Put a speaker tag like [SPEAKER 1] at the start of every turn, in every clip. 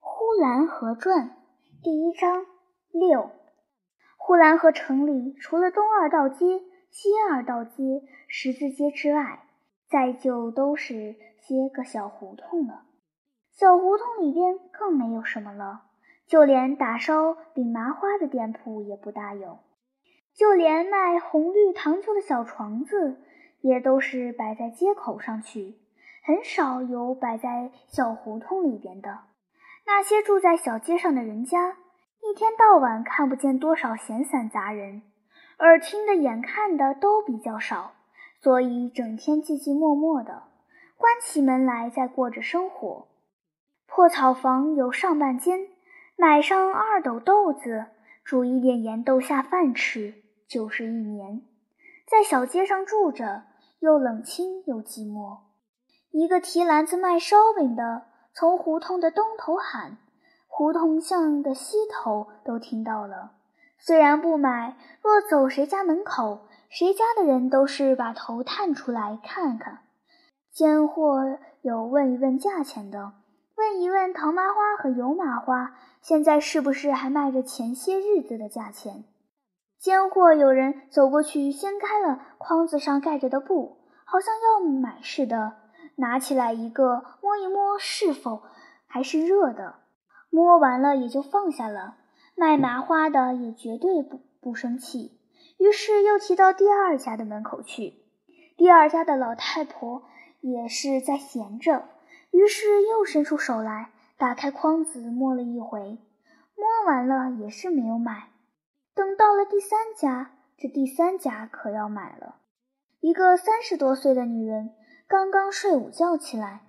[SPEAKER 1] 呼兰河传第一章六。呼兰河城里，除了东二道街、西二道街、十字街之外，再就都是些个小胡同了。小胡同里边更没有什么了，就连打烧饼、麻花的店铺也不大有，就连卖红绿糖球的小床子，也都是摆在街口上去，很少有摆在小胡同里边的。那些住在小街上的人家，一天到晚看不见多少闲散杂人，耳听的、眼看的都比较少，所以整天寂寂寞寞的，关起门来在过着生活。破草房有上半间，买上二斗豆子，煮一点盐豆下饭吃，就是一年。在小街上住着，又冷清又寂寞。一个提篮子卖烧饼的。从胡同的东头喊，胡同巷的西头都听到了。虽然不买，若走谁家门口，谁家的人都是把头探出来看看。间或有问一问价钱的，问一问糖麻花和油麻花现在是不是还卖着前些日子的价钱。间或有人走过去，掀开了筐子上盖着的布，好像要买似的。拿起来一个摸一摸，是否还是热的？摸完了也就放下了。卖麻花的也绝对不不生气，于是又骑到第二家的门口去。第二家的老太婆也是在闲着，于是又伸出手来，打开筐子摸了一回，摸完了也是没有买。等到了第三家，这第三家可要买了，一个三十多岁的女人。刚刚睡午觉起来，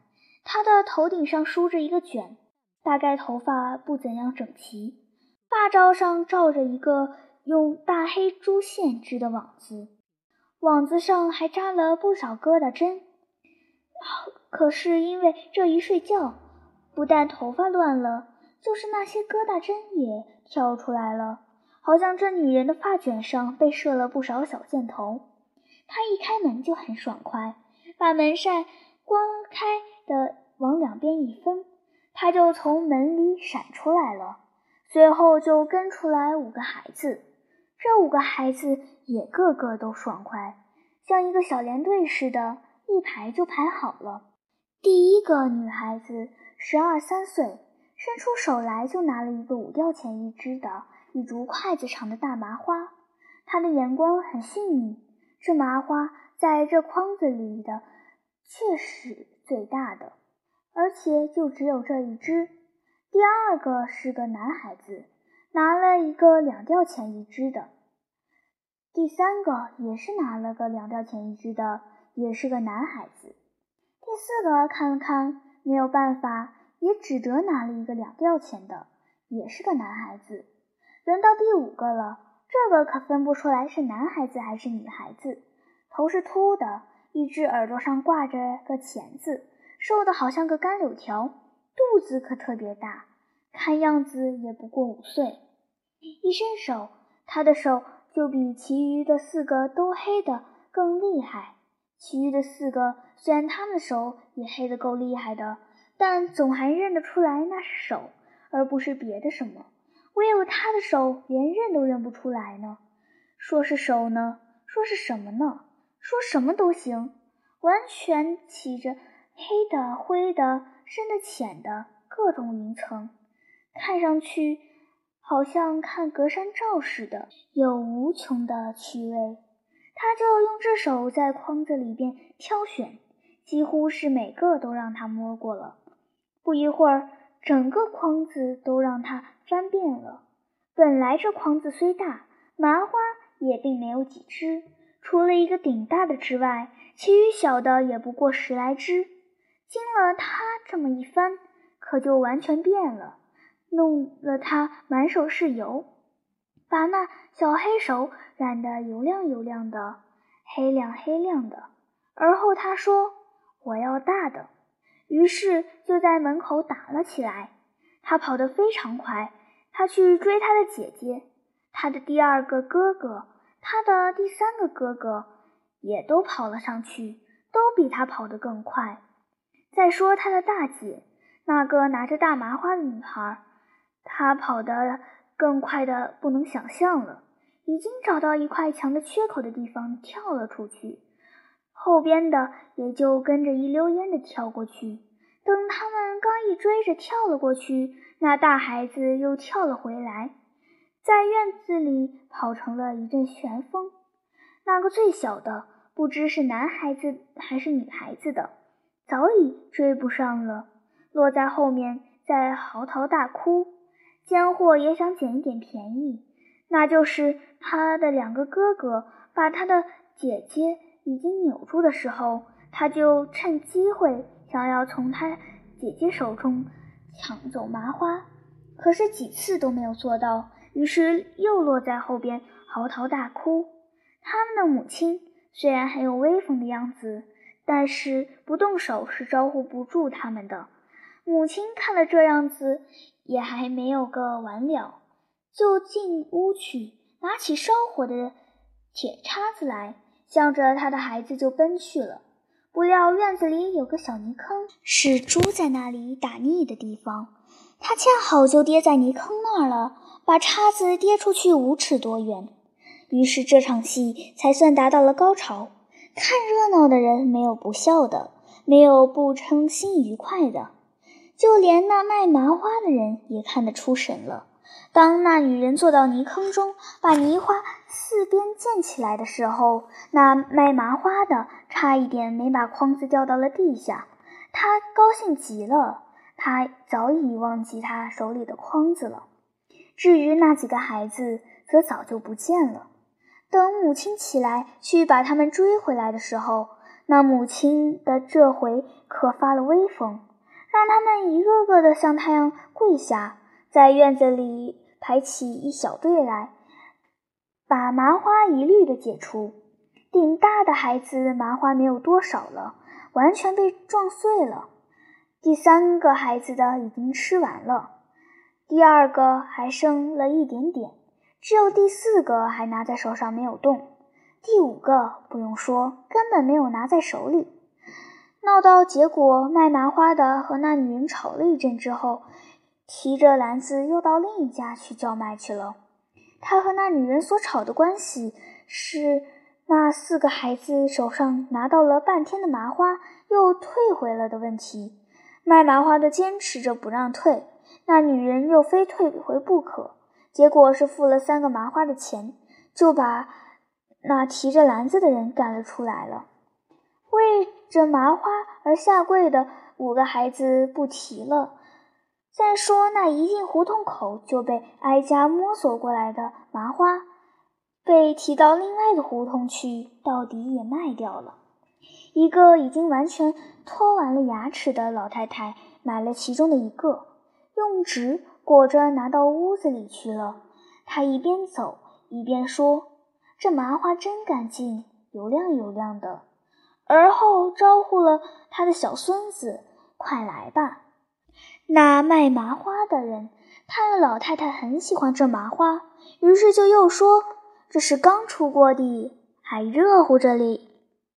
[SPEAKER 1] 他的头顶上梳着一个卷，大概头发不怎样整齐，发罩上罩着一个用大黑珠线织的网子，网子上还扎了不少疙瘩针。可是因为这一睡觉，不但头发乱了，就是那些疙瘩针也跳出来了，好像这女人的发卷上被射了不少小箭头。他一开门就很爽快。把门扇关开的往两边一分，他就从门里闪出来了。随后就跟出来五个孩子，这五个孩子也个个都爽快，像一个小连队似的，一排就排好了。第一个女孩子十二三岁，伸出手来就拿了一个五吊钱一支的一竹筷子长的大麻花，她的眼光很细腻，这麻花。在这筐子里的确实最大的，而且就只有这一只。第二个是个男孩子，拿了一个两吊钱一只的。第三个也是拿了个两吊钱一只的，也是个男孩子。第四个看了看，没有办法，也只得拿了一个两吊钱的，也是个男孩子。轮到第五个了，这个可分不出来是男孩子还是女孩子。头是秃的，一只耳朵上挂着个钳子，瘦的好像个干柳条，肚子可特别大，看样子也不过五岁。一伸手，他的手就比其余的四个都黑的更厉害。其余的四个虽然他们的手也黑得够厉害的，但总还认得出来那是手，而不是别的什么。唯有他的手连认都认不出来呢。说是手呢，说是什么呢？说什么都行，完全起着黑的、灰的、深的、浅的各种云层，看上去好像看隔山照似的，有无穷的趣味。他就用这手在筐子里边挑选，几乎是每个都让他摸过了。不一会儿，整个筐子都让他翻遍了。本来这筐子虽大，麻花也并没有几只。除了一个顶大的之外，其余小的也不过十来只。经了他这么一翻，可就完全变了，弄了他满手是油，把那小黑手染得油亮油亮的，黑亮黑亮的。而后他说：“我要大的。”于是就在门口打了起来。他跑得非常快，他去追他的姐姐，他的第二个哥哥。他的第三个哥哥也都跑了上去，都比他跑得更快。再说他的大姐，那个拿着大麻花的女孩，她跑得更快的不能想象了，已经找到一块墙的缺口的地方跳了出去，后边的也就跟着一溜烟的跳过去。等他们刚一追着跳了过去，那大孩子又跳了回来，在院子里跑成了一阵旋风。那个最小的，不知是男孩子还是女孩子的，早已追不上了。落在后面，在嚎啕大哭。奸货也想捡一点便宜，那就是他的两个哥哥把他的姐姐已经扭住的时候，他就趁机会想要从他姐姐手中抢走麻花，可是几次都没有做到，于是又落在后边嚎啕大哭。他们的母亲虽然很有威风的样子，但是不动手是招呼不住他们的。母亲看了这样子，也还没有个完了，就进屋去，拿起烧火的铁叉子来，向着他的孩子就奔去了。不料院子里有个小泥坑，是猪在那里打腻的地方，他恰好就跌在泥坑那儿了，把叉子跌出去五尺多远。于是这场戏才算达到了高潮。看热闹的人没有不笑的，没有不称心愉快的。就连那卖麻花的人也看得出神了。当那女人坐到泥坑中，把泥花四边溅起来的时候，那卖麻花的差一点没把筐子掉到了地下。他高兴极了，他早已忘记他手里的筐子了。至于那几个孩子，则早就不见了。等母亲起来去把他们追回来的时候，那母亲的这回可发了威风。让他们一个个的向太阳跪下，在院子里排起一小队来，把麻花一律的解除。顶大的孩子麻花没有多少了，完全被撞碎了。第三个孩子的已经吃完了，第二个还剩了一点点，只有第四个还拿在手上没有动，第五个不用说，根本没有拿在手里。闹到结果，卖麻花的和那女人吵了一阵之后，提着篮子又到另一家去叫卖去了。他和那女人所吵的关系是，那四个孩子手上拿到了半天的麻花又退回了的问题。卖麻花的坚持着不让退，那女人又非退回不可。结果是付了三个麻花的钱，就把那提着篮子的人赶了出来了。为着麻花而下跪的五个孩子不提了。再说那一进胡同口就被挨家摸索过来的麻花，被提到另外的胡同去，到底也卖掉了。一个已经完全脱完了牙齿的老太太买了其中的一个，用纸裹着拿到屋子里去了。她一边走一边说：“这麻花真干净，油亮油亮的。”而后招呼了他的小孙子：“快来吧！”那卖麻花的人看了老太太很喜欢这麻花，于是就又说：“这是刚出锅的，还热乎着哩。”